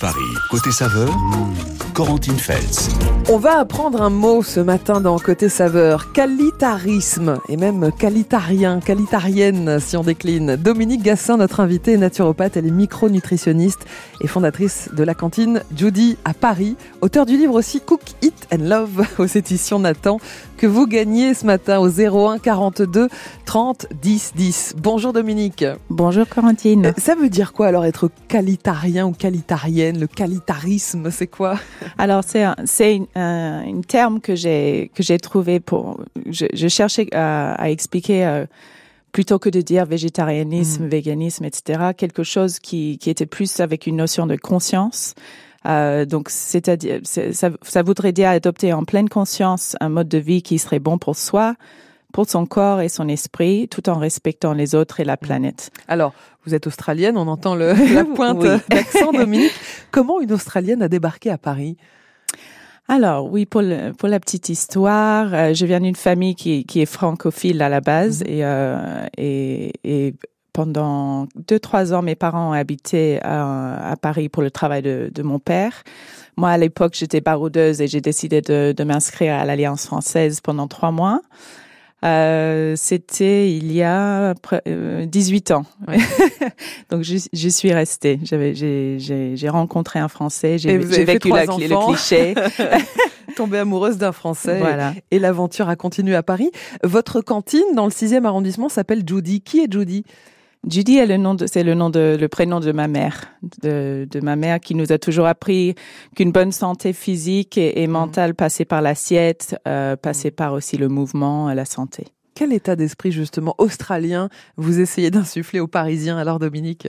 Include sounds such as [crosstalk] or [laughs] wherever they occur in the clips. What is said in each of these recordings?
Paris. Côté saveur, Corentine Feltz. On va apprendre un mot ce matin dans Côté Saveur, qualitarisme, et même qualitarien, qualitarienne si on décline. Dominique Gassin, notre invitée, naturopathe, elle est micronutritionniste et fondatrice de la cantine Judy à Paris, auteur du livre aussi Cook, Eat and Love [laughs] aux éditions Nathan, que vous gagnez ce matin au 01 42 30 10 10. Bonjour Dominique. Bonjour Corentine. Euh, ça veut dire quoi alors être qualitarien ou qualitarienne? Le qualitarisme, c'est quoi? Alors c'est un, c'est un, terme que j'ai que j'ai trouvé pour je, je cherchais à, à expliquer euh, plutôt que de dire végétarianisme, mm. véganisme, etc. Quelque chose qui qui était plus avec une notion de conscience. Euh, donc, c'est-à-dire, ça, ça voudrait dire adopter en pleine conscience un mode de vie qui serait bon pour soi, pour son corps et son esprit, tout en respectant les autres et la planète. Alors, vous êtes australienne, on entend le, [laughs] la pointe d'accent, Dominique. [laughs] Comment une Australienne a débarqué à Paris? Alors oui, pour, le, pour la petite histoire, euh, je viens d'une famille qui, qui est francophile à la base mhm. et, euh, et, et pendant deux, trois ans, mes parents ont habité à, à Paris pour le travail de, de mon père. Moi, à l'époque, j'étais baroudeuse et j'ai décidé de, de m'inscrire à l'Alliance française pendant trois mois. Euh, C'était il y a 18 euh, ans. [laughs] Donc je, je, suis restée. J'ai rencontré un Français. J'ai vécu la, le cliché. [laughs] Tombée amoureuse d'un Français. Voilà. Et, l'aventure a continué à Paris. Votre cantine dans le 6e arrondissement s'appelle Judy. Qui est Judy Judy est le nom de, c'est le nom de, le prénom de ma mère, de, de ma mère qui nous a toujours appris qu'une bonne santé physique et, mm. mentale passait par l'assiette, euh, passait par aussi le mouvement, la santé. Quel état d'esprit justement australien vous essayez d'insuffler aux Parisiens? Alors Dominique?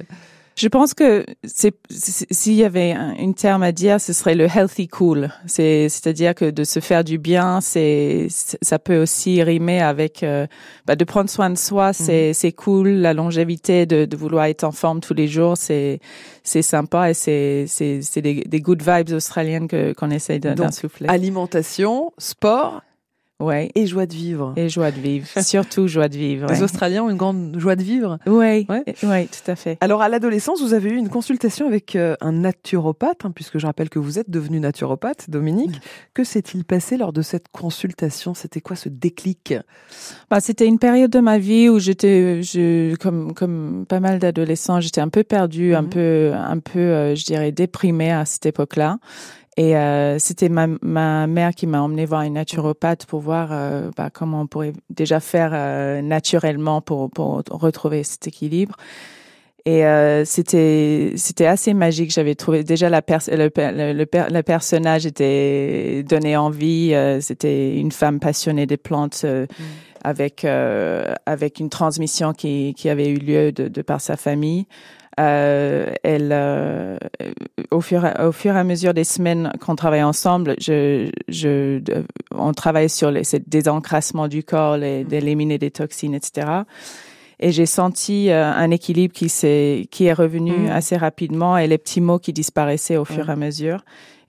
Je pense que c'est s'il y avait une terme à dire, ce serait le healthy cool. C'est c'est-à-dire que de se faire du bien, c'est ça peut aussi rimer avec euh, bah, de prendre soin de soi, c'est mhm. c'est cool. La longévité, de, de vouloir être en forme tous les jours, c'est c'est sympa et c'est c'est c'est des, des good vibes australiennes que qu'on essaye d'insuffler. Alimentation, sport Ouais. Et joie de vivre. Et joie de vivre. [laughs] Surtout joie de vivre. Les Australiens ont une grande joie de vivre. Oui. Ouais. ouais, tout à fait. Alors, à l'adolescence, vous avez eu une consultation avec euh, un naturopathe, hein, puisque je rappelle que vous êtes devenu naturopathe, Dominique. Que s'est-il passé lors de cette consultation? C'était quoi ce déclic? Bah, C'était une période de ma vie où j'étais, je, comme, comme pas mal d'adolescents, j'étais un peu perdue, un mhm. peu, un peu, euh, je dirais, déprimée à cette époque-là. Et euh, c'était ma, ma, mère qui m'a emmené voir une naturopathe pour voir euh, bah, comment on pourrait déjà faire euh, naturellement pour, pour retrouver cet équilibre. Et euh, c'était c'était assez magique. J'avais trouvé déjà la le, le, le, personnage était donné envie. c'était une femme passionnée des plantes. Mm. Avec avec une transmission qui qui avait eu lieu de, de par sa famille, euh, elle, euh, au, fur, au fur et à mesure des semaines qu'on travaille ensemble, je, je, on travaille sur les, ce désencrassement du corps, les, mm. d'éliminer des toxines, etc. Et j'ai senti euh, un équilibre qui s'est, qui est revenu mm. assez rapidement et les petits mots qui disparaissaient au fur et à mesure.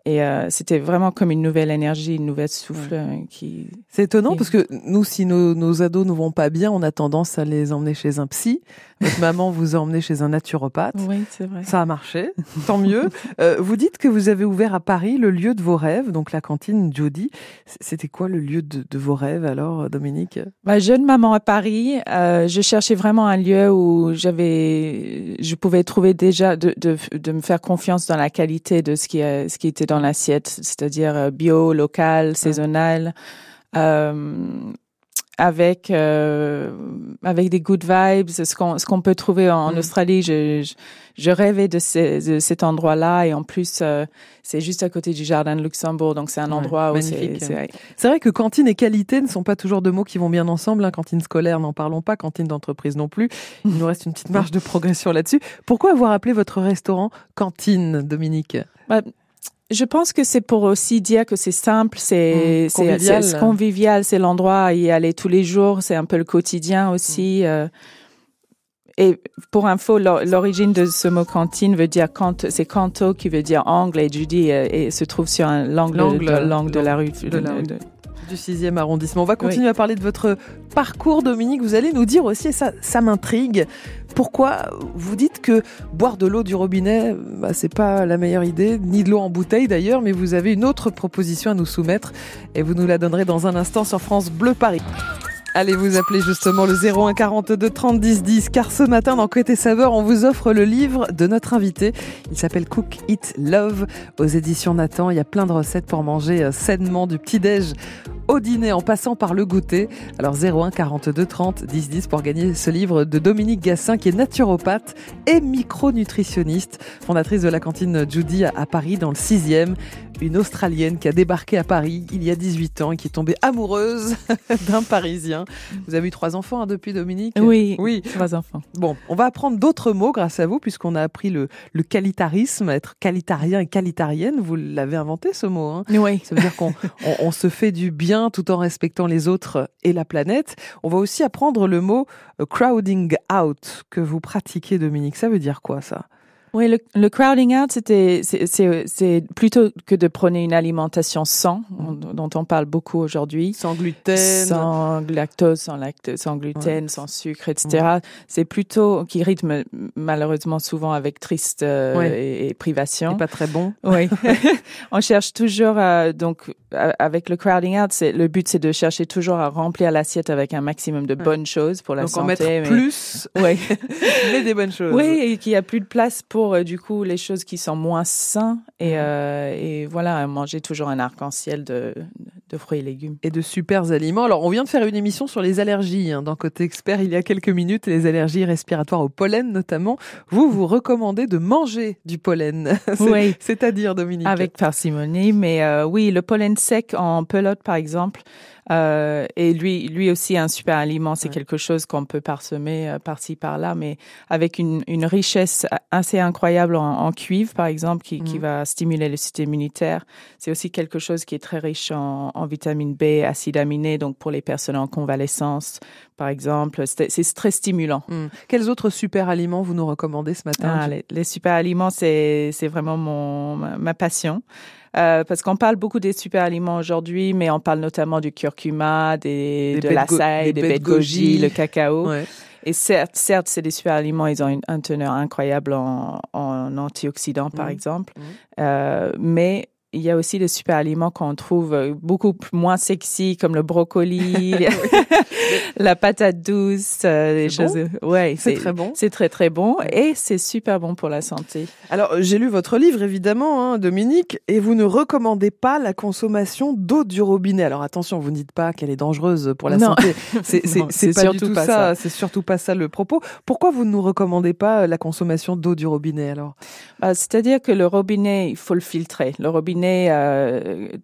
Et euh, c'était vraiment comme une nouvelle énergie, une nouvelle souffle euh, qui. C'est étonnant parce que nous, si nos, nos, ados ne vont pas bien, on a tendance à les emmener chez un psy. Votre [laughs] maman vous a emmené chez un naturopathe. Oui, c'est vrai. Ça a marché, tant mieux. [laughs] Euh, vous dites que vous avez ouvert à Paris le lieu de vos rêves, donc la cantine Jody. C'était quoi le lieu de, de, vos rêves alors, Dominique? Ma jeune maman à Paris, euh, je cherchais vraiment un lieu où j'avais, je pouvais trouver déjà de, de, de, me faire confiance dans la qualité de ce qui, ce qui était dans l'assiette, c'est-à-dire euh, bio, local, saisonnal. Euh, avec euh, avec des good vibes, ce qu'on ce qu'on peut trouver en, mm. Australie. Je, je, rêvais de, de cet endroit-là et en plus euh, c'est juste à côté du jardin de Luxembourg, donc c'est un endroit où c'est c'est vrai que cantine et qualité ne sont pas toujours deux mots qui vont bien ensemble. Hein. Cantine scolaire, n'en parlons pas. Cantine d'entreprise non plus. Il nous reste une petite marge de progression là-dessus. Pourquoi avoir appelé votre restaurant cantine, Dominique? Bah, je pense que c'est pour aussi dire que c'est simple, c'est mmh, convivial, c'est convivial, c'est l'endroit à y aller tous les jours, c'est un peu le quotidien aussi. Mmh. Euh, et pour info, l'origine de ce mot cantine veut dire c'est canto qui veut dire angle et Judy euh, et se trouve sur l'angle de, de, la rue. De, du 6e arrondissement. On va continuer à parler de votre parcours, Dominique. Vous allez nous dire aussi, et ça, ça m'intrigue, pourquoi vous dites que boire de l'eau du robinet, bah, c'est pas la meilleure idée, ni de l'eau en bouteille d'ailleurs, mais vous avez une autre proposition à nous soumettre et vous nous la donnerez dans un instant sur France Bleu Paris. Allez vous appeler justement le 01 42 30 10 10 car ce matin dans Côté Saveur on vous offre le livre de notre invité. Il s'appelle Cook Eat Love aux éditions Nathan. Il y a plein de recettes pour manger euh, sainement du petit-déj au dîner en passant par le goûter. Alors 01 42 30 10 10 pour gagner ce livre de Dominique Gassin qui est naturopathe et micronutritionniste, fondatrice de la cantine Judy à Paris dans le 6e une Australienne qui a débarqué à Paris il y a 18 ans et qui est tombée amoureuse [laughs] d'un Parisien. Vous avez eu trois enfants hein, depuis, Dominique? Oui, oui, trois enfants. Bon, on va apprendre d'autres mots grâce à vous, puisqu'on a appris le, le qualitarisme, être qualitarien et qualitarienne. Vous l'avez inventé ce mot. Hein? Oui. Ça veut dire qu'on [laughs] on, se fait du bien tout en respectant les autres et la planète. On va aussi apprendre le mot euh, crowding out que vous pratiquez, Dominique. Ça veut dire quoi ça? Oui, le, le, crowding out, c'était, c'est plutôt que de prôner une alimentation sans, dont on parle beaucoup aujourd'hui. Sans gluten. Sans lactose, sans, lactose, sans gluten, sans sucre, etc. C'est plutôt, qui rythme malheureusement souvent avec triste euh, et, privation. Pas très bon. Oui. [laughs] [laughs] on cherche toujours, à, donc, avec le crowding out, c'est, le but c'est de chercher toujours à remplir l'assiette avec un maximum de bonnes choses pour la donc santé. Donc en mettre plus, oui. [laughs] mais des bonnes choses. Oui, et qu'il y a plus de place pour euh, du coup les choses qui sont moins sains et, euh, et voilà manger toujours un arc-en-ciel de, de, fruits et légumes et de super aliments. Alors on vient de faire une émission sur les allergies hein, dans côté expert il y a quelques minutes les allergies respiratoires au pollen notamment. Vous vous recommandez de manger du pollen, [laughs] oui. c'est-à-dire Dominique avec parcimonie, mais euh, oui le pollen sec en pelote par exemple. Euh, et lui, lui aussi, un super aliment, c'est quelque chose qu'on peut parsemer euh, par-ci, par-là, mais avec une, une, richesse assez incroyable en, en cuivre, par exemple, qui, qui, mm. va stimuler le système immunitaire. C'est aussi quelque chose qui est très riche en, en vitamine B, acide aminé, donc pour les personnes en convalescence, par exemple. C'est très stimulant. Mm. Quels autres super aliments vous nous recommandez ce matin ah, les, les, super aliments, c'est vraiment mon, ma, ma passion. Euh, parce qu'on parle beaucoup des super aliments aujourd'hui, mais on parle notamment du curcuma, des, de l'açaï, des, baies de goji, le cacao. Ouais. Et certes, certes, c'est des super aliments, ils ont une, un teneur incroyable en, en antioxydants, par mmh. exemple. Mmh. Euh, mais il y a aussi des super aliments qu'on trouve euh, beaucoup moins sexy, comme le brocoli, [laughs] [laughs] la patate douce, euh, des choses. Ouais, c'est très bon. C'est très très bon et c'est super bon pour la santé. Alors j'ai lu votre livre évidemment, hein, Dominique, et vous ne recommandez pas la consommation d'eau du robinet. Alors attention, vous ne dites pas qu'elle est dangereuse pour la santé. [laughs] C'est pas surtout du tout ça. ça. C'est surtout pas ça le propos. Pourquoi vous ne nous recommandez pas la consommation d'eau du robinet alors? Bah, C'est-à-dire que le robinet, il faut le filtrer. Le robinet euh,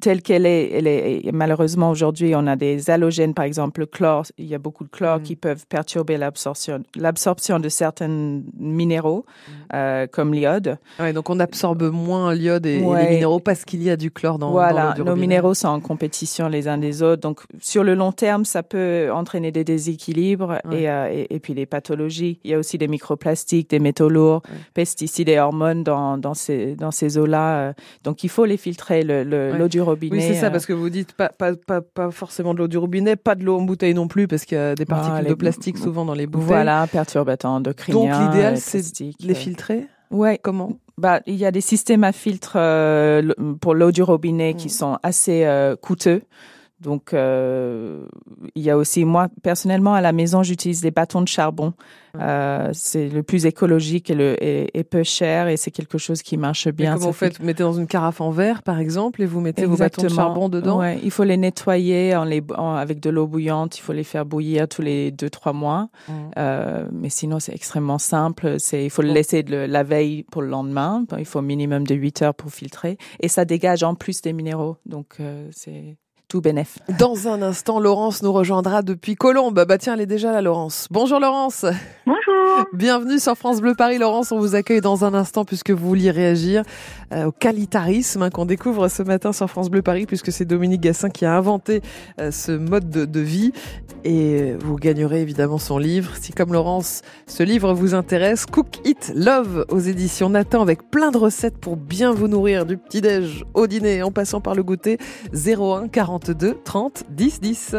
telle qu'elle est, elle est malheureusement aujourd'hui, on a des halogènes, par exemple le chlore. Il y a beaucoup de chlore mm. qui peuvent perturber l'absorption, l'absorption de certains minéraux, mm. euh, comme l'iode. Ouais, donc on absorbe moins l'iode et, les minéraux parce qu'il y a du chlore dans. Voilà, nos minéraux sont en compétition les uns des autres. Donc sur le long terme, ça peut entraîner des déséquilibres euh, et, et, puis les pathologies. Il y a aussi des microplastiques, des métaux lourds, pesticides et hormones dans, dans ces dans ces eaux-là. Euh. Donc il faut les filtrer. Le, l'eau du robinet. Oui, c'est ça, euh. parce que vous dites pas, pas, pas, pas forcément de l'eau du robinet, pas de l'eau en bouteille non plus, parce qu'il y a des particules de plastique souvent dans les bouteilles. Voilà, perturbateurs endocriniens. Donc l'idéal, c'est les euh. filtrer? Ouais. Comment? Bah, il y a des systèmes à filtre euh, pour l'eau du robinet qui mm. sont assez coûteux. Donc, euh, il y a aussi, moi, personnellement, à la maison, j'utilise des bâtons de charbon. Euh, c'est le plus écologique et, le, et, peu cher et c'est quelque chose qui marche bien. Et comment vous faites? Vous mettez dans une carafe en verre, par exemple, et vous mettez vos bâtons de charbon dedans? Ouais. Il faut les nettoyer en les, avec de l'eau bouillante. Il faut les faire bouillir tous les deux, trois mois. Mmh. Euh, mais sinon, c'est extrêmement simple. Il faut le laisser la veille pour le lendemain. Il faut minimum de 8 heures pour filtrer. Et ça dégage en plus des minéraux. Donc, c'est tout bénef. Dans un instant, Laurence nous rejoindra depuis Colombe. Bah tiens, elle est déjà là, Laurence. Bonjour Laurence. Bonjour. Bienvenue sur France Bleu Paris, Laurence. On vous accueille dans un instant puisque vous vouliez réagir euh, au qualitarisme hein, qu'on découvre ce matin sur France Bleu Paris puisque c'est Dominique Gassin qui a inventé euh, ce mode de, de, vie et vous gagnerez évidemment son livre. Si comme Laurence, ce livre vous intéresse, Cook It Love aux éditions Nathan avec plein de recettes pour bien vous nourrir du petit-déj au dîner en passant par le goûter 01 40 42 30 10 10.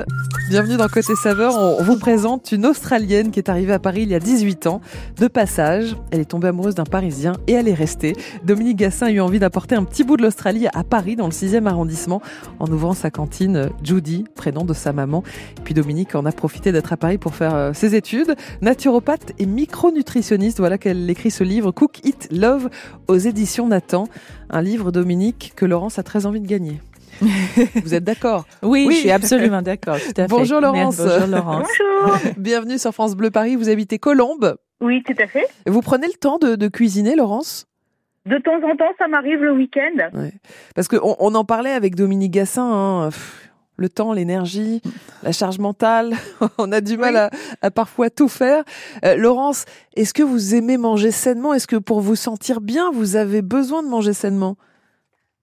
Bienvenue dans Côté Saveur. On vous présente une Australienne qui est arrivée à Paris il y a 18 ans. De passage, elle est tombée amoureuse d'un Parisien et elle est restée. Dominique Gassin a eu envie d'apporter un petit bout de l'Australie à Paris, dans le 6e arrondissement, en ouvrant sa cantine Judy, prénom de sa maman. puis Dominique en a profité d'être à Paris pour faire euh, ses études. Naturopathe et micronutritionniste, voilà qu'elle écrit ce livre Cook, Eat, Love aux éditions Nathan. Un livre, Dominique, que Laurence a très envie de gagner. [laughs] Vous êtes d'accord oui, je suis absolument d'accord. [laughs] Bonjour Laurence. bonjour Laurence. Bonjour. Bienvenue sur France Bleu Paris. Vous habitez Colombes. Oui, tout à fait. Vous prenez le temps de, cuisiner, Laurence? De temps en temps, ça m'arrive le week-end. Parce qu'on on en parlait avec Dominique Gassin. Hein. le temps, l'énergie, la charge mentale, [laughs] on a du mal à, parfois tout faire. Euh, Laurence, est-ce que vous aimez manger sainement? Est-ce que pour vous sentir bien, vous avez besoin de manger sainement?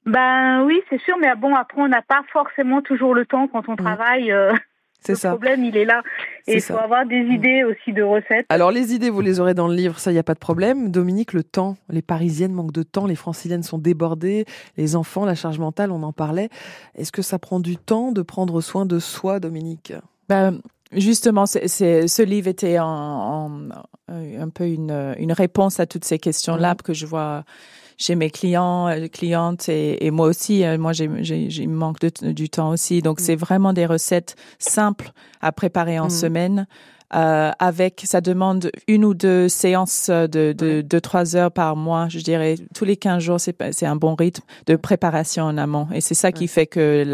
Ben oui, c'est sûr, mais bon, après, on n'a pas forcément toujours le temps quand on mm. travaille. Euh, c'est ça. Le problème, il est là. Et il faut avoir des mm. idées aussi de recettes. Alors, les idées, vous les aurez dans le livre, ça, il n'y a pas de problème. Dominique, le temps. Les Parisiennes manquent de temps, les Franciliennes sont débordées, les enfants, la charge mentale, on en parlait. Est-ce que ça prend du temps de prendre soin de soi, Dominique? Ben, Justement, c'est, ce livre était en, un peu une, une réponse à toutes ces questions-là que je vois chez mes clients, euh, clientes et, moi aussi. Euh, moi, j'ai, j'ai, manque de, du temps aussi. Donc, mm. c'est vraiment des recettes simples à préparer en mm. semaine euh, avec, ça demande une ou deux séances de, de, de trois heures par mois, je dirais. Tous les 15 jours, c'est, c'est un bon rythme de préparation en amont. Et c'est ça qui fait que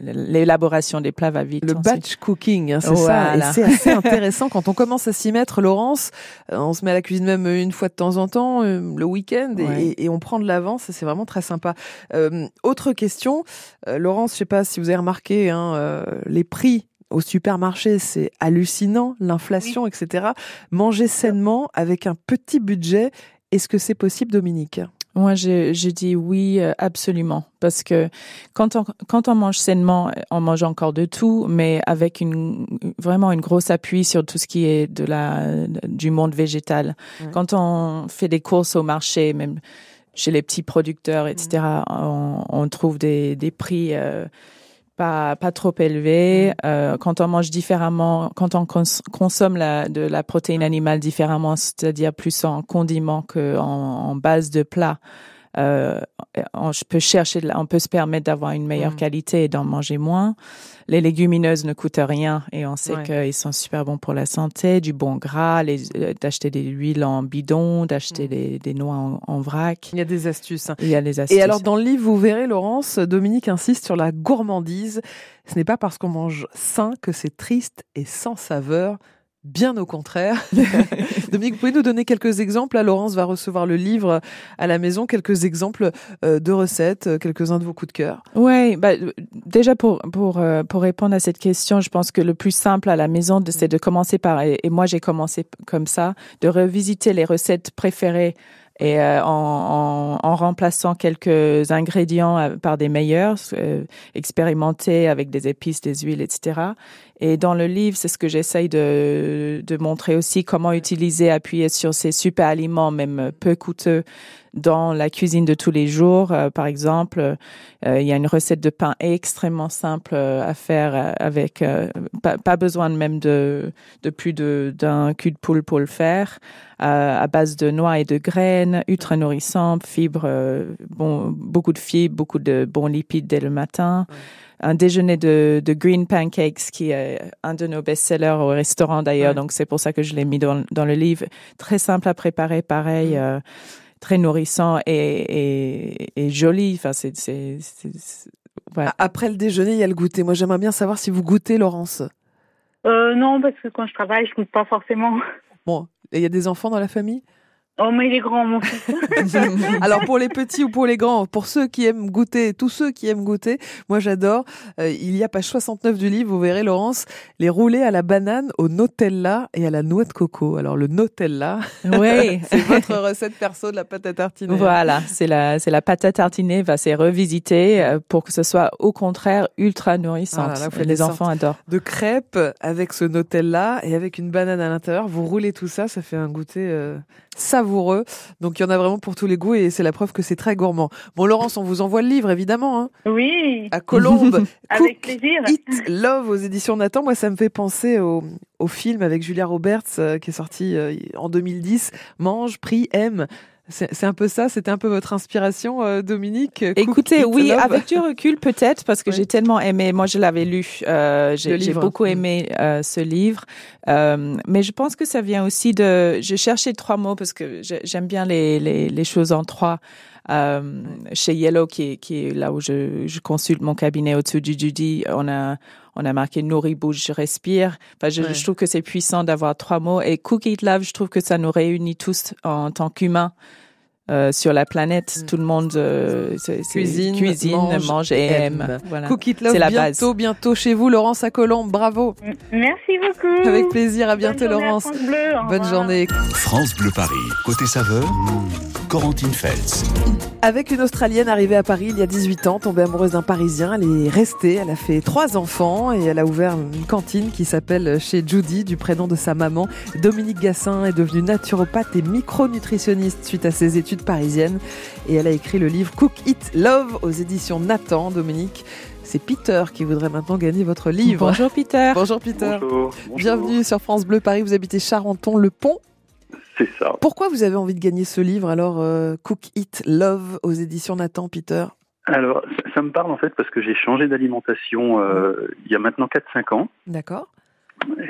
l'élaboration des plats va vite. Le batch cooking, hein, c'est ça. Et c'est assez [laughs] intéressant quand on commence à s'y mettre, Laurence. Euh, on se met à la cuisine même une fois de temps en temps, euh, le week-end, et, et, on prend de l'avance. C'est vraiment très sympa. Euh, autre question, Laurence, je sais pas si vous avez remarqué hein, les prix au supermarché, c'est hallucinant, l'inflation, etc. Manger sainement avec un petit budget, est-ce que c'est possible, Dominique? Moi, je, je, dis oui, euh, absolument. Parce que quand on, quand on mange sainement, on mange encore de tout, mais avec une, vraiment une grosse appui sur tout ce qui est de la, du monde végétal. Quand on fait des courses au marché, même chez les petits producteurs, etc., on, on, trouve des, des prix euh, pas, pas trop élevé. Mm. Euh, quand on mange différemment, quand on consomme la, de la protéine animale différemment, c'est-à-dire plus en condiment qu'en en base de plat, euh, on peut chercher, on peut se permettre d'avoir une meilleure mm. qualité et d'en manger moins. Les légumineuses ne coûtent rien et on sait qu'ils sont super bons pour la santé, du bon gras, euh, d'acheter des huiles en bidon, d'acheter mm. des, des, noix en, vrac. Il y a des astuces. Hein. Il y a des astuces. Et alors dans le livre, vous verrez, Laurence, Dominique insiste sur la gourmandise. Ce n'est pas parce qu'on mange sain que c'est triste et sans saveur. Bien au contraire. [laughs] Dominique, vous pouvez nous donner quelques exemples? Laurence va recevoir le livre à la maison, quelques exemples euh, de recettes, euh, quelques-uns de vos coups de cœur? Oui, bah, déjà pour, pour, euh, pour répondre à cette question, je pense que le plus simple à la maison, c'est de commencer par, et moi j'ai commencé comme ça, de revisiter les recettes préférées et euh, en, en, en, remplaçant quelques ingrédients euh, par des meilleurs, euh, expérimentés avec des épices, des huiles, etc. Et dans le livre, c'est ce que j'essaye de, de montrer aussi, comment utiliser, appuyer sur ces super aliments, même peu coûteux, dans la cuisine de tous les jours. Euh, par exemple, euh, il y a une recette de pain extrêmement simple euh, à faire avec pas, pas, besoin même de, de plus d'un cul de poule pour le faire, à base de noix et de graines, ultra nourrissant, fibres, bon, beaucoup de fibres, beaucoup de bons lipides dès le matin. un déjeuner de, de, green pancakes qui est un de nos best-sellers au restaurant d'ailleurs, donc c'est pour ça que je l'ai mis dans, dans, le livre. Très simple à préparer, pareil. Mm très nourrissant et, et, joli. Enfin, c'est, c'est, Après le déjeuner, il y a le goûter. Moi, j'aimerais bien savoir si vous goûtez, Laurence. Euh, non, parce que quand je travaille, je goûte pas forcément. Bon, il y a des enfants dans la famille? Oh, mais il est grand, mon fils. [laughs] Alors, pour les petits ou pour les grands, pour ceux qui aiment goûter, tous ceux qui aiment goûter, moi j'adore. Euh, il y a page 69 du livre, vous verrez, Laurence, les roulés à la banane, au Nutella et à la noix de coco. Alors, le Nutella, oui. [laughs] c'est votre recette perso de la pâte à tartiner. Voilà, c'est la, c'est la pâte à tartiner, va c'est revisiter euh, pour que ce soit au contraire ultra nourrissant. les enfants adorent. De crêpes avec ce Nutella et avec une banane à l'intérieur. Vous roulez tout ça, ça fait un goûter. Euh, savoureux. Donc il y en a vraiment pour tous les goûts et c'est la preuve que c'est très gourmand. Bon Laurence, on vous envoie le livre évidemment. Hein. Oui. À Colombe. [laughs] avec plaisir. Eat Love aux éditions Nathan. Moi ça me fait penser au, au film avec Julia Roberts euh, qui est sorti euh, en 2010. Mange, prie, aime. C'est un peu ça, c'était un peu votre inspiration, euh, Dominique. Écoutez, oui, avec du recul peut-être, parce que [laughs] j'ai tellement aimé. Moi, je l'avais lu. Euh, j'ai beaucoup mm. aimé euh, ce livre, euh, mais je pense que ça vient aussi de. J'ai cherché trois mots parce que j'aime bien les, les, les, choses en trois. Euh, chez Yellow, qui est, qui est là où je, je consulte mon cabinet au-dessus du Judy, on a on a marqué nourris, bouge, respire. Enfin, je, je trouve que c'est puissant d'avoir trois mots. Et Cook, Eat, Love, je trouve que ça nous réunit tous en tant qu'humains. Euh, sur la planète. Mm. Tout le monde euh, cuisine, cuisine, mange, et aime. Voilà. Cook It Love, la bientôt, base. bientôt chez vous, Laurence à Colombe. Bravo. Merci beaucoup. Avec plaisir. À bientôt, Laurence. Bonne journée. France Bleu Paris. Côté saveur, Corentine Feltz. Avec une Australienne arrivée à Paris il y a 18 ans, tombée amoureuse d'un Parisien, elle est restée, elle a fait trois enfants et elle a ouvert une cantine qui s'appelle chez Judy, du prénom de sa maman. Dominique Gassin est devenue naturopathe et micronutritionniste suite à ses études parisiennes et elle a écrit le livre Cook It Love aux éditions Nathan, Dominique. C'est Peter qui voudrait maintenant gagner votre livre. Bonjour Peter. Bonjour Peter. Bienvenue sur France Bleu Paris. Vous habitez Charenton-le-Pont. C'est ça. Pourquoi vous avez envie de gagner ce livre alors euh, Cook It Love aux éditions Nathan Peter? Alors ça, me parle en fait parce que j'ai changé d'alimentation euh, il y a maintenant 4-5 ans. D'accord.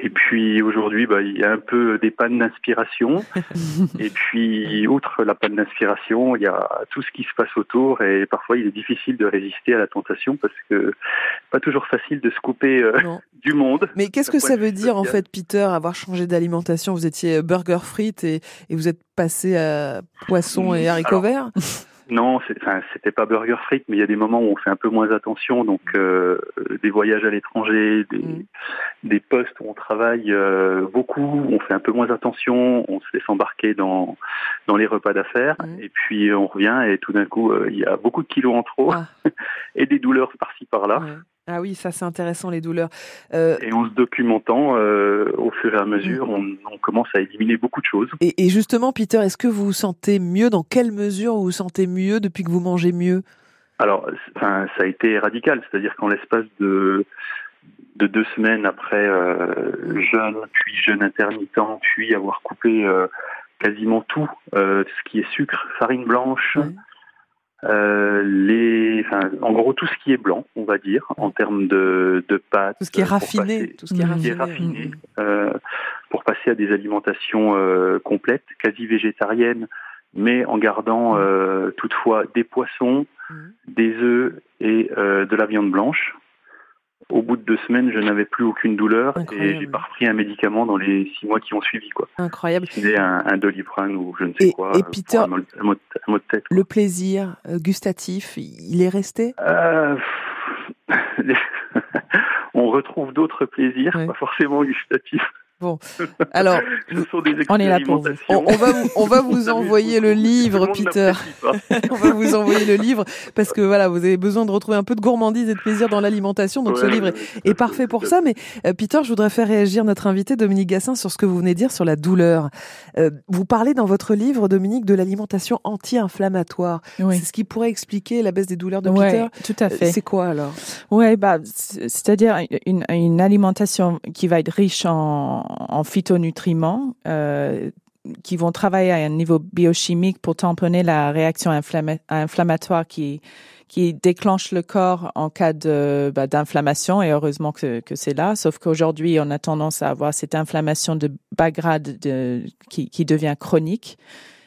Et puis aujourd'hui, bah, il y a un peu des pannes d'inspiration. [laughs] et puis, outre la panne d'inspiration, il y a tout ce qui se passe autour. Et parfois, il est difficile de résister à la tentation parce que pas toujours facile de se couper euh, [laughs] du monde. Mais qu'est-ce que ça veut dire en fait, Peter, avoir changé d'alimentation? Vous étiez burger frites et, et, vous êtes passé à poisson et haricots verts? [laughs] non, c'était pas burger frites, mais il y a des moments où on fait un peu moins attention. Donc, euh, des voyages à l'étranger, des, mm. des, postes où on travaille euh, beaucoup, on fait un peu moins attention, on se laisse embarquer dans, dans les repas d'affaires, mm. et puis on revient et tout d'un coup, euh, il y a beaucoup de kilos en trop ah. [laughs] et des douleurs par-ci par-là. Ah oui, ça c'est intéressant les douleurs. Euh... Et en se documentant, euh, au fur et à mesure, mm. on, on, commence à éliminer beaucoup de choses. Et, et justement, Peter, est-ce que vous vous sentez mieux? Dans quelle mesure vous vous sentez mieux depuis que vous mangez mieux? Alors, enfin, ça a été radical, c'est-à-dire qu'en l'espace de de deux semaines après euh, jeûne, puis jeûne intermittent, puis avoir coupé quasiment tout, ce qui est sucre, farine blanche, euh, les, enfin, en gros tout ce qui est blanc, on va dire, en termes de, de pâtes. Tout ce qui est raffiné, tout ce qui est raffiné, euh, pour passer à des alimentations euh, complètes, quasi végétariennes, mais en gardant mm. euh, toutefois des poissons, mm. des œufs et euh, de la viande blanche. Au bout de deux semaines, je n'avais plus aucune douleur et j'ai pas repris un médicament dans les six mois qui ont suivi. Quoi. Incroyable. C'était un, un doliprane ou je ne sais quoi. Et Peter, un mot, de tête, le plaisir euh, gustatif, il est resté? Euh, [laughs] On retrouve d'autres plaisirs, pas forcément gustatifs. Bon, alors, [laughs] on est là pour vous. On, va vous, on va vous [laughs] envoyer le livre, Peter. [laughs] on va vous envoyer le livre parce que voilà, vous avez besoin de retrouver un peu de gourmandise et de plaisir dans l'alimentation. Donc ce livre est, parfait pour ça. Mais euh, Peter, je voudrais faire réagir notre invité Dominique Gassin sur ce que vous venez de dire sur la douleur. Euh, vous parlez dans votre livre, Dominique, de l'alimentation anti-inflammatoire. C'est ce qui pourrait expliquer la baisse des douleurs de Peter. Tout à fait. C'est quoi alors? Ouais, bah, c'est-à-dire une, une alimentation qui va être riche en en phytonutriments euh, qui vont travailler à un niveau biochimique pour tamponner la réaction inflammatoire qui qui déclenche le corps en cas de bah, d'inflammation et heureusement que, que c'est là. Sauf qu'aujourd'hui, on a tendance à avoir cette inflammation de bas grade de, qui, qui devient chronique.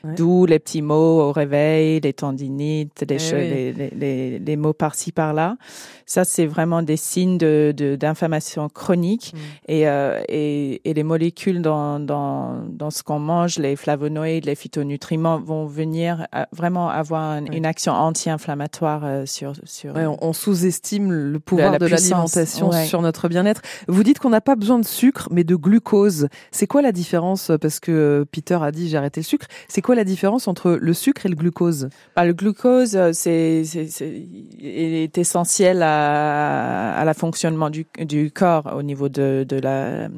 D'où les petits mots au réveil, les tendinites, les, eh les, les, les, mots par-ci par-là. Ça, c'est vraiment des signes de d'inflammation chronique. Mm. Et, euh, et, et les molécules dans, dans, dans ce qu'on mange, les flavonoïdes, les phytonutriments, vont venir euh, vraiment avoir une action anti-inflammatoire euh, sur... sur on, sous-estime le pouvoir de l'alimentation sur notre bien-être. Vous dites qu'on n'a pas besoin de sucre, mais de glucose. C'est quoi la différence? Parce que Peter a dit j'ai arrêté le sucre. C'est quoi la différence entre le sucre et le glucose? Bah, Le glucose, euh, c'est, est essentiel à, à la fonctionnement du, du corps au niveau de, de la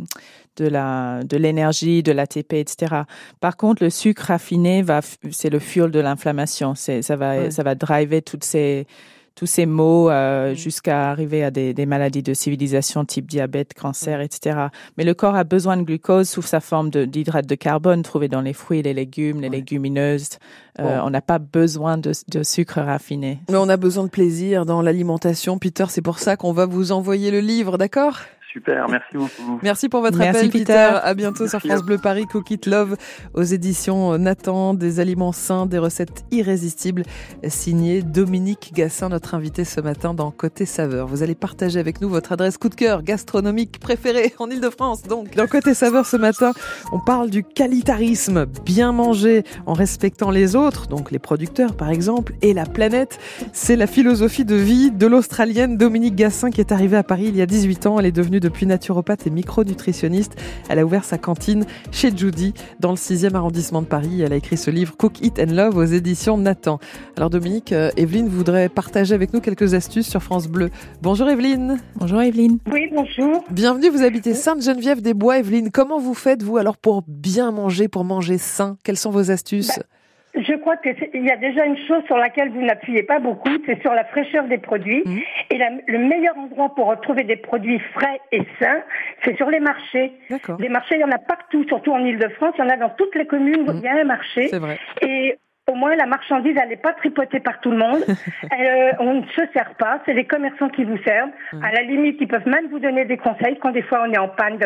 de la de l'énergie, de l'ATP, etc. Par contre, le sucre raffiné va, c'est le fuel de l'inflammation. C'est ça va ça va driver toutes ces tous ces maux euh, mm. jusqu'à arriver à des, des, maladies de civilisation type diabète, cancer, mm. etc. Mais le corps a besoin de glucose sous sa forme d'hydrate de, carbone trouvé dans les fruits, les légumes, les légumineuses. Euh, On n'a pas besoin de, de, sucre raffiné. Mais on a besoin de plaisir dans l'alimentation. Peter, c'est pour ça qu'on va vous envoyer le livre, d'accord? Super, merci beaucoup. Merci pour votre appel, Peter. À bientôt sur France Bleu Paris, Cook Love, aux éditions Nathan, des aliments sains, des recettes irrésistibles, signé Dominique Gassin, notre invité ce matin dans Côté Saveur. Vous allez partager avec nous votre adresse coup de cœur gastronomique préférée en Ile-de-France. Donc, dans Côté Saveur ce matin, on parle du qualitarisme, bien manger en respectant les autres, donc les producteurs par exemple, et la planète. C'est la philosophie de vie de l'Australienne Dominique Gassin qui est arrivée à Paris il y a 18 ans. Elle est devenue depuis naturopathe et micronutritionniste. Elle a ouvert sa cantine chez Judy dans le 6e arrondissement de Paris. Elle a écrit ce livre Cook, Eat and Love aux éditions Nathan. Alors Dominique, euh, Evelyne voudrait partager avec nous quelques astuces sur France Bleu. Bonjour Evelyne. Bonjour Evelyne. Oui, bonjour. Bienvenue, vous habitez Sainte-Geneviève-des-Bois. Evelyne, comment vous faites vous alors pour bien manger, pour manger sain? Quelles sont vos astuces? Bah, je crois qu'il y a déjà une chose sur laquelle vous n'appuyez pas beaucoup, c'est sur la fraîcheur des produits. Mmh. Et le meilleur endroit pour retrouver des produits frais et sains, c'est sur les marchés. Les marchés, il y en a partout, surtout en Ile-de-France. Il y en a dans toutes les communes où mmh. il y a un marché. Vrai. Et au moins la marchandise, elle n'est pas tripotée par tout le monde. [laughs] euh, on ne se sert pas, c'est les commerçants qui vous servent. À la limite, ils peuvent même vous donner des conseils quand des fois on est en panne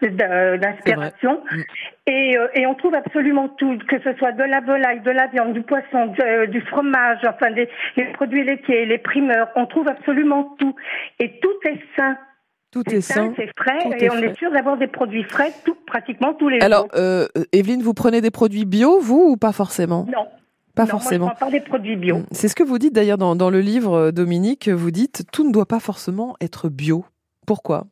d'inspiration. Et, euh, et, on trouve absolument tout, que ce soit de la volaille, de la viande, du poisson, du fromage, enfin des les produits laitiers, les primeurs. On trouve absolument tout. Et tout est sain. Tout est, sain, c'est frais, et on est sûr d'avoir des produits frais tout, pratiquement tous les jours. Alors, euh, Evelyne, vous prenez des produits bio, vous, ou pas forcément? Non. Pas forcément. Moi, je prends pas des produits bio. Mm. C'est ce que vous dites d'ailleurs dans, dans le livre, euh, Dominique. Vous dites tout ne doit pas forcément être bio. Pourquoi?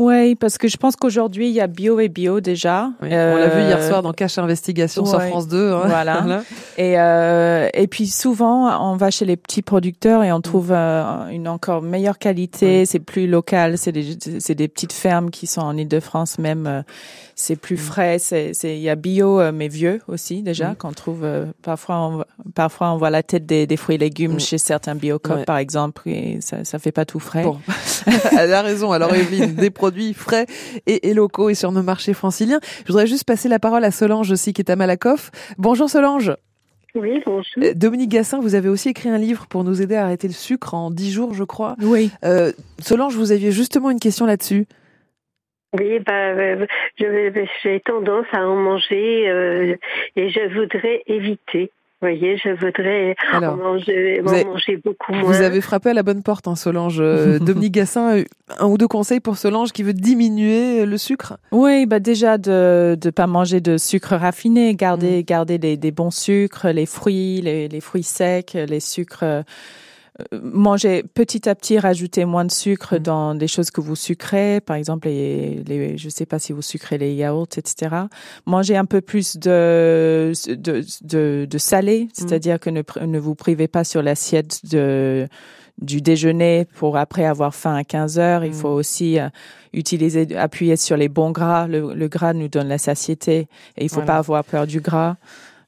Oui, parce que je pense qu'aujourd'hui, il y a bio et bio déjà. on l'a vu hier soir dans Cache Investigation sur France 2. Hein. [laughs] Voilà. et, euh, et puis souvent, on va chez les petits producteurs et on mm. trouve euh, une encore meilleure qualité. C'est plus local. C'est des, c'est des petites fermes qui sont en Ile-de-France même. Euh, c'est plus mm. frais. C'est, c'est, il y a bio, mais vieux aussi déjà, mm. qu'on trouve parfois, on, parfois on voit la tête des, des fruits et légumes chez certains biocopes, par exemple, et ça, ça fait pas tout frais. Bon. [laughs] Elle a raison. Alors, Evelyne, des produits frais et, locaux et sur nos marchés franciliens. Je voudrais juste passer la parole à Solange aussi qui est à Malakoff. Bonjour Solange. Oui, bonjour. Euh, Dominique Gassin, vous avez aussi écrit un livre pour nous aider à arrêter le sucre en 10 jours, je crois. Oui. Euh, Solange, vous aviez justement une question là-dessus. Oui, bah, euh, j'ai tendance à en manger et je voudrais éviter. Vous voyez, je voudrais en manger, manger, beaucoup moins. Vous avez frappé à la bonne porte, hein, Solange. Euh, [laughs] Dominique Gassin, un ou deux conseils pour Solange qui veut diminuer le sucre? Oui, bah déjà de ne pas manger de sucre raffiné, garder, mm. garder des, des, bons sucres, les fruits, les, les fruits secs, les sucres manger petit à petit, rajouter moins de sucre mm. dans des choses que vous sucrez, par exemple, les, les, je sais pas si vous sucrez les yaourts, etc. Manger un peu plus de, de, de, de salé, mm. c'est-à-dire que ne, ne vous privez pas sur l'assiette de du déjeuner pour après avoir faim à 15 heures. Il mm. faut aussi euh, utiliser, appuyer sur les bons gras. Le, le, gras nous donne la satiété et il faut pas avoir peur du gras.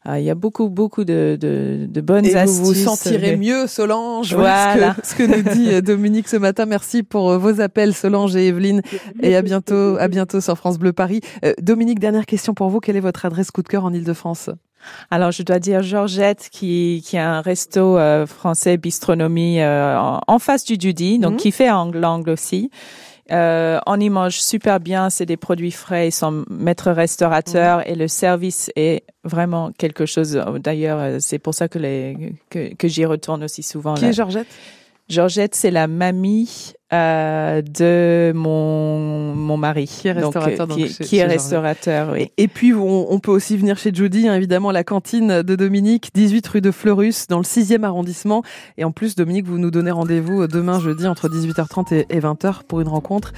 Ah, il y a beaucoup, beaucoup de, de, de bonnes et astuces. Vous vous sentirez mieux, Solange. Voilà. Ce, que, nous dit euh, Dominique ce matin. Merci pour euh, vos appels, Solange et Evelyne. Et à bientôt, à bientôt sur France Bleu Paris. Euh, Dominique, dernière question pour vous. Quelle est votre adresse coup de cœur en Ile-de-France? Alors, je dois dire Georgette, qui, qui a un resto français bistronomie en, face du Judy, donc mhm. qui fait angle aussi. Euh, on y mange super bien, c'est des produits frais, ils sont maîtres restaurateurs et le service est vraiment quelque chose. D'ailleurs, euh, c'est pour ça que, les, que, que j'y retourne aussi souvent. Qui est Georgette? Georgette, c'est la mamie euh, de mon, mon mari. Qui est restaurateur. Donc, qui, est restaurateur, oui. Et puis, on, peut aussi venir chez Judy, hein, évidemment, la cantine de Dominique, 18 rue de Fleurus, dans le 6e arrondissement. Et en plus, Dominique, vous nous donnez rendez-vous demain jeudi entre 18h30 et 20h pour une rencontre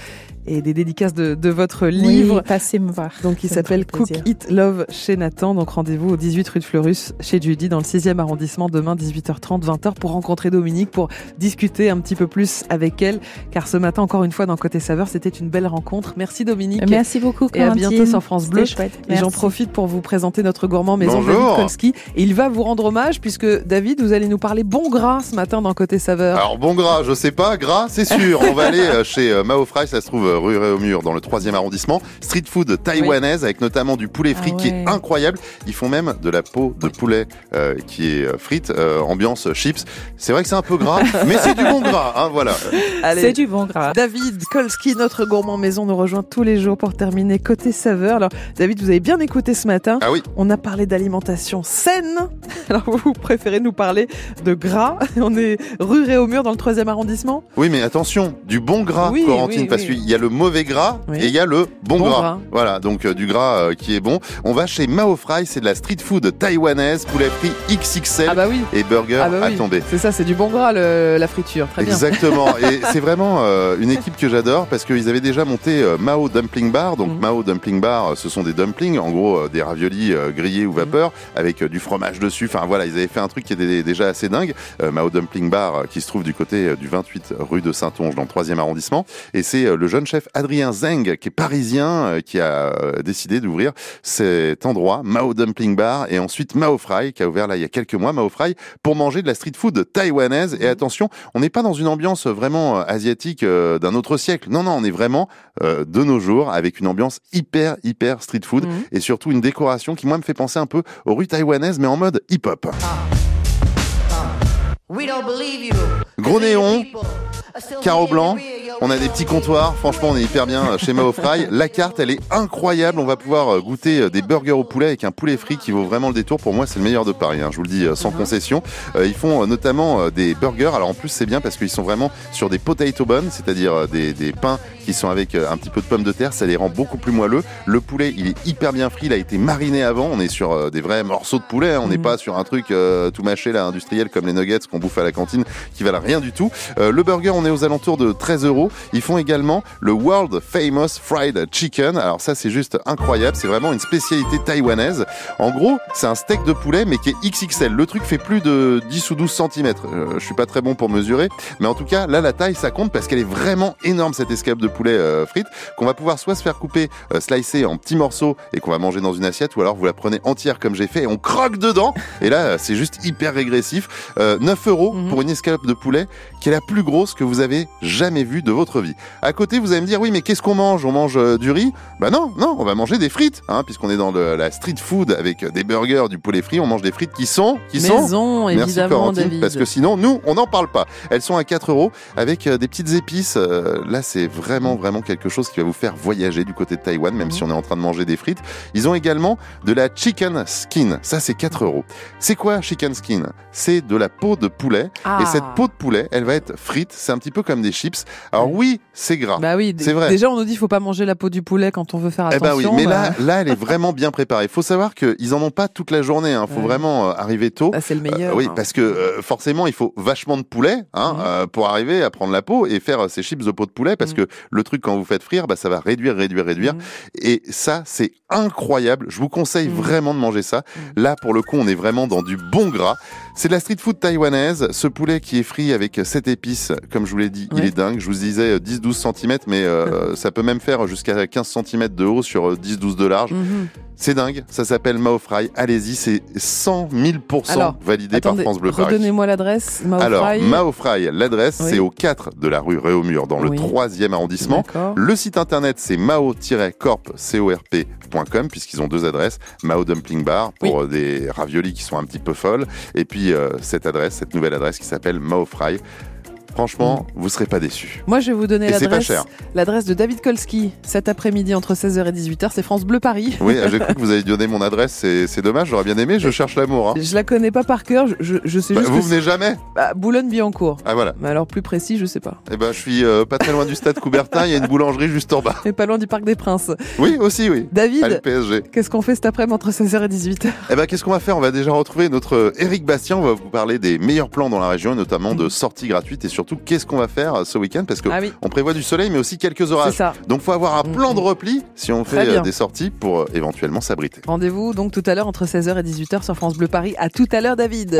et des dédicaces de, de votre livre. Oui, passez me voir. Donc, il s'appelle Cook Eat Love chez Nathan. Donc, rendez-vous au 18 rue de Fleurus chez Judy dans le 6e arrondissement demain 18h30, 20h pour rencontrer Dominique, pour discuter un petit peu plus avec elle car ce matin, encore une fois, dans Côté Saveur, c'était une belle rencontre. Merci Dominique. Merci beaucoup, Et à bientôt sur France Bleu. Chouette. Et j'en profite pour vous présenter notre gourmand maison David Kolski. Et il va vous rendre hommage puisque David, vous allez nous parler bon gras ce matin dans Côté Saveur. Alors bon gras, je sais pas, gras, c'est sûr. On va aller euh, chez euh, Mao Fry, ça se trouve euh, rue Réaumur dans le 3 arrondissement. Street food taïwanaise avec notamment du poulet frit ah qui est incroyable. Ils font même de la peau de poulet qui est frite, ambiance chips. C'est vrai que c'est un peu gras, [laughs] mais c'est du bon gras, hein, voilà. C'est du bon gras. David Kolski, notre gourmand maison, nous rejoint tous les jours pour terminer côté saveur. Alors David, vous avez bien écouté ce matin. Ah oui. On a parlé d'alimentation saine. [laughs] Alors vous préférez nous parler de gras. [laughs] On est rue Réaumur dans le 3 arrondissement. Oui, mais attention, du bon gras, oui, parce qu'il y a le mauvais gras et il y a le bon, gras. Voilà, donc euh, du gras euh, qui est bon. On va chez Mao Fry, c'est de la street food taïwanaise, poulet frit XXL ah bah oui. et burger ah bah à tomber. C'est ça, c'est du bon gras la friture. Très bien. Exactement. et [laughs] c'est vraiment euh, une équipe que j'adore parce qu'ils avaient déjà monté Mao Dumpling Bar. Donc mhm. Mao Dumpling Bar, ce sont des dumplings, en gros des raviolis grillés ou mhm. vapeur avec du fromage dessus. Enfin voilà, ils avaient fait un truc qui était déjà assez dingue. Mao Dumpling Bar qui se trouve du côté du 28 rue de Saint-Onge dans le 3e arrondissement. Et c'est le jeune chef Adrien Zeng qui est parisien qui a décidé d'ouvrir cet endroit, Mao Dumpling Bar, et ensuite Mao Fry, qui a ouvert là il y a quelques mois, Mao Fry, pour manger de la street food taïwanaise. Et attention, on n'est pas dans une ambiance vraiment euh, asiatique euh, d'un autre siècle. Non, non, on est vraiment euh, de nos jours avec une ambiance hyper, hyper street food, mhm. et surtout une décoration qui, moi, me fait penser un peu aux rues taïwanaises, mais en mode hip-hop. Gros néon, carreau blanc, on a des petits comptoirs, franchement on est hyper bien chez Mao Fry. La carte elle est incroyable, on va pouvoir euh, goûter euh, des burgers au poulet avec un poulet frit qui vaut vraiment le détour. Pour moi c'est le meilleur de Paris, hein. je vous le dis euh, sans concession. Ils font notamment des burgers, alors en plus c'est bien parce qu'ils sont vraiment sur des potato buns, c'est-à-dire des, des pains qui sont avec un petit peu de pommes de terre, ça les rend beaucoup plus moelleux. Le poulet il est hyper bien frit, il a été mariné avant, on est sur des vrais morceaux de poulet, hein. on n'est mhm. pas sur un truc tout mâché là industriel comme les nuggets qu'on bouffe à la cantine qui valent rien du tout. le burger on est aux alentours de 13 euros. Ils font également le World Famous Fried Chicken. Alors ça, c'est juste incroyable. C'est vraiment une spécialité taïwanaise. En gros, c'est un steak de poulet, mais qui est XXL. Le truc fait plus de 10 ou 12 cm. Euh, je suis pas très bon pour mesurer, mais en tout cas, là, la taille, ça compte parce qu'elle est vraiment énorme, cette escape de poulet euh, frite, qu'on va pouvoir soit se faire couper, euh, slicer en petits morceaux et qu'on va manger dans une assiette, ou alors vous la prenez entière comme j'ai fait et on croque dedans. Et là, c'est juste hyper régressif. 9 euros mhm. pour une escalope de poulet qui est la plus grosse que vous avez jamais vue de votre vie. À côté, vous allez me dire, oui, mais qu'est-ce qu'on mange? On mange euh, du riz? Bah non, non, on va manger des frites, hein, puisqu'on est dans la street food avec des burgers, du poulet frit. On mange des frites qui sont, qui Maison, sont. évidemment, David. Parce que sinon, nous, on n'en parle pas. Elles sont à 4 euros avec euh, des petites épices. Euh, là, c'est vraiment, vraiment quelque chose qui va vous faire voyager du côté de Taïwan, même mhm. si on est en train de manger des frites. Ils ont également de la chicken skin. Ça, c'est 4 euros. C'est quoi chicken skin? C'est de la peau de poulet. Et ah. cette peau de poulet, elle va être frite. C'est un petit peu comme des chips. Alors oui, c'est gras. Bah oui, c'est vrai. Déjà, on nous dit qu'il faut pas manger la peau du poulet quand on veut faire attention. Eh bah oui, mais là, là, elle est vraiment bien préparée. Il faut savoir qu'ils en ont pas toute la journée. Il hein. faut vraiment euh, arriver tôt. Bah, c'est le meilleur. Euh, oui, parce que euh, forcément, il faut vachement de poulet hein, mmh. pour arriver à prendre la peau et faire ces chips de peau de poulet. Parce mmh. que le truc, quand vous faites frire, bah, ça va réduire, réduire, réduire. Mmh. Et ça, c'est incroyable. Je vous conseille vraiment de manger ça. Là, pour le coup, on est vraiment dans du bon gras. C'est de la street food taïwanaise. Ce poulet qui est frit avec cette épice, comme je vous l'ai dit, il est dingue. Je vous disais 10-12 cm, mais euh, [laughs] ça peut même faire jusqu'à 15 cm de haut sur 10-12 euh, de large. Mhm. C'est dingue, ça s'appelle Mao Fry. Allez-y, c'est 100 000% validé par France Bleu Paris. Redonnez-moi l'adresse. Mao Alors, Mao Fry, l'adresse, c'est au 4 de la rue Réaumur, dans le 3e arrondissement. Le site internet, c'est mao-corp.com, puisqu'ils ont deux adresses. Mao Dumpling Bar, pour euh, des raviolis qui sont un petit peu folles. Et puis, cette adresse, cette nouvelle adresse qui s'appelle Mao Fry. Franchement, vous serez pas déçus. Moi, je vais vous donner l'adresse. L'adresse de David Kolski cet après-midi entre 16h et 18h. C'est France Bleu Paris. Oui, j'ai [laughs] cru que vous avez donné mon adresse. C'est dommage. J'aurais bien aimé. Je cherche l'amour. Hein. Je la connais pas par cœur. Je, je sais bah, juste. Vous venez jamais bah, Boulogne-Billancourt. Ah voilà. Mais alors plus précis, je sais pas. Eh ben, je suis euh, pas très loin du stade Coubertin. Il y a une boulangerie juste en bas. [laughs] Et pas loin du Parc des Princes. Oui, aussi, oui. David. Qu'est-ce qu'on fait cet après-midi entre 16h et 18h Eh ben, qu'est-ce qu'on va faire? On va déjà retrouver notre Eric Bastien. On va vous parler des meilleurs plans dans la région, notamment de sorties gratuites et surtout qu'est-ce qu'on va faire euh, ce week-end parce qu'on ah on prévoit du soleil mais aussi quelques orages. Donc faut avoir un plan de repli si on fait euh, des sorties pour euh, éventuellement s'abriter. Rendez-vous donc tout à l'heure entre 16h et 18h sur France Bleu Paris. À tout à l'heure David.